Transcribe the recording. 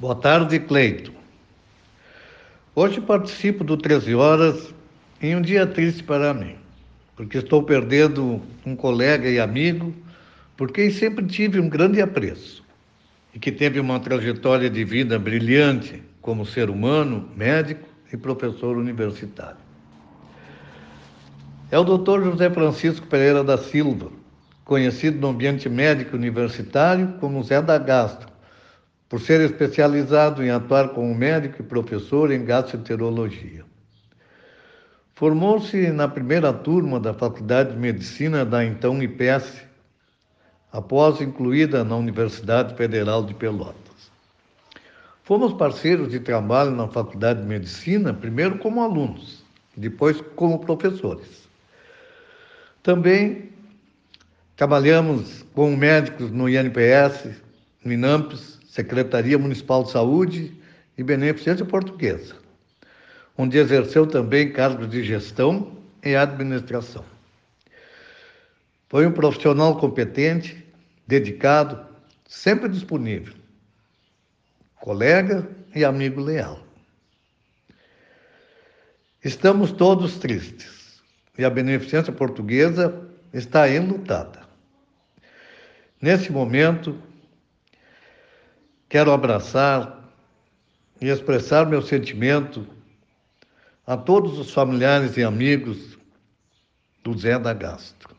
Boa tarde, Cleito. Hoje participo do 13 Horas em um dia triste para mim, porque estou perdendo um colega e amigo por quem sempre tive um grande apreço e que teve uma trajetória de vida brilhante como ser humano, médico e professor universitário. É o Dr. José Francisco Pereira da Silva, conhecido no ambiente médico universitário como Zé da Gastro, por ser especializado em atuar como médico e professor em gastroenterologia. Formou-se na primeira turma da Faculdade de Medicina da então IPS, após incluída na Universidade Federal de Pelotas. Fomos parceiros de trabalho na Faculdade de Medicina, primeiro como alunos, depois como professores. Também trabalhamos como médicos no INPS, no INAMPS, Secretaria Municipal de Saúde e Beneficência Portuguesa, onde exerceu também cargos de gestão e administração. Foi um profissional competente, dedicado, sempre disponível, colega e amigo leal. Estamos todos tristes e a beneficência portuguesa está enlutada. Nesse momento, Quero abraçar e expressar meu sentimento a todos os familiares e amigos do Zé da Gastro.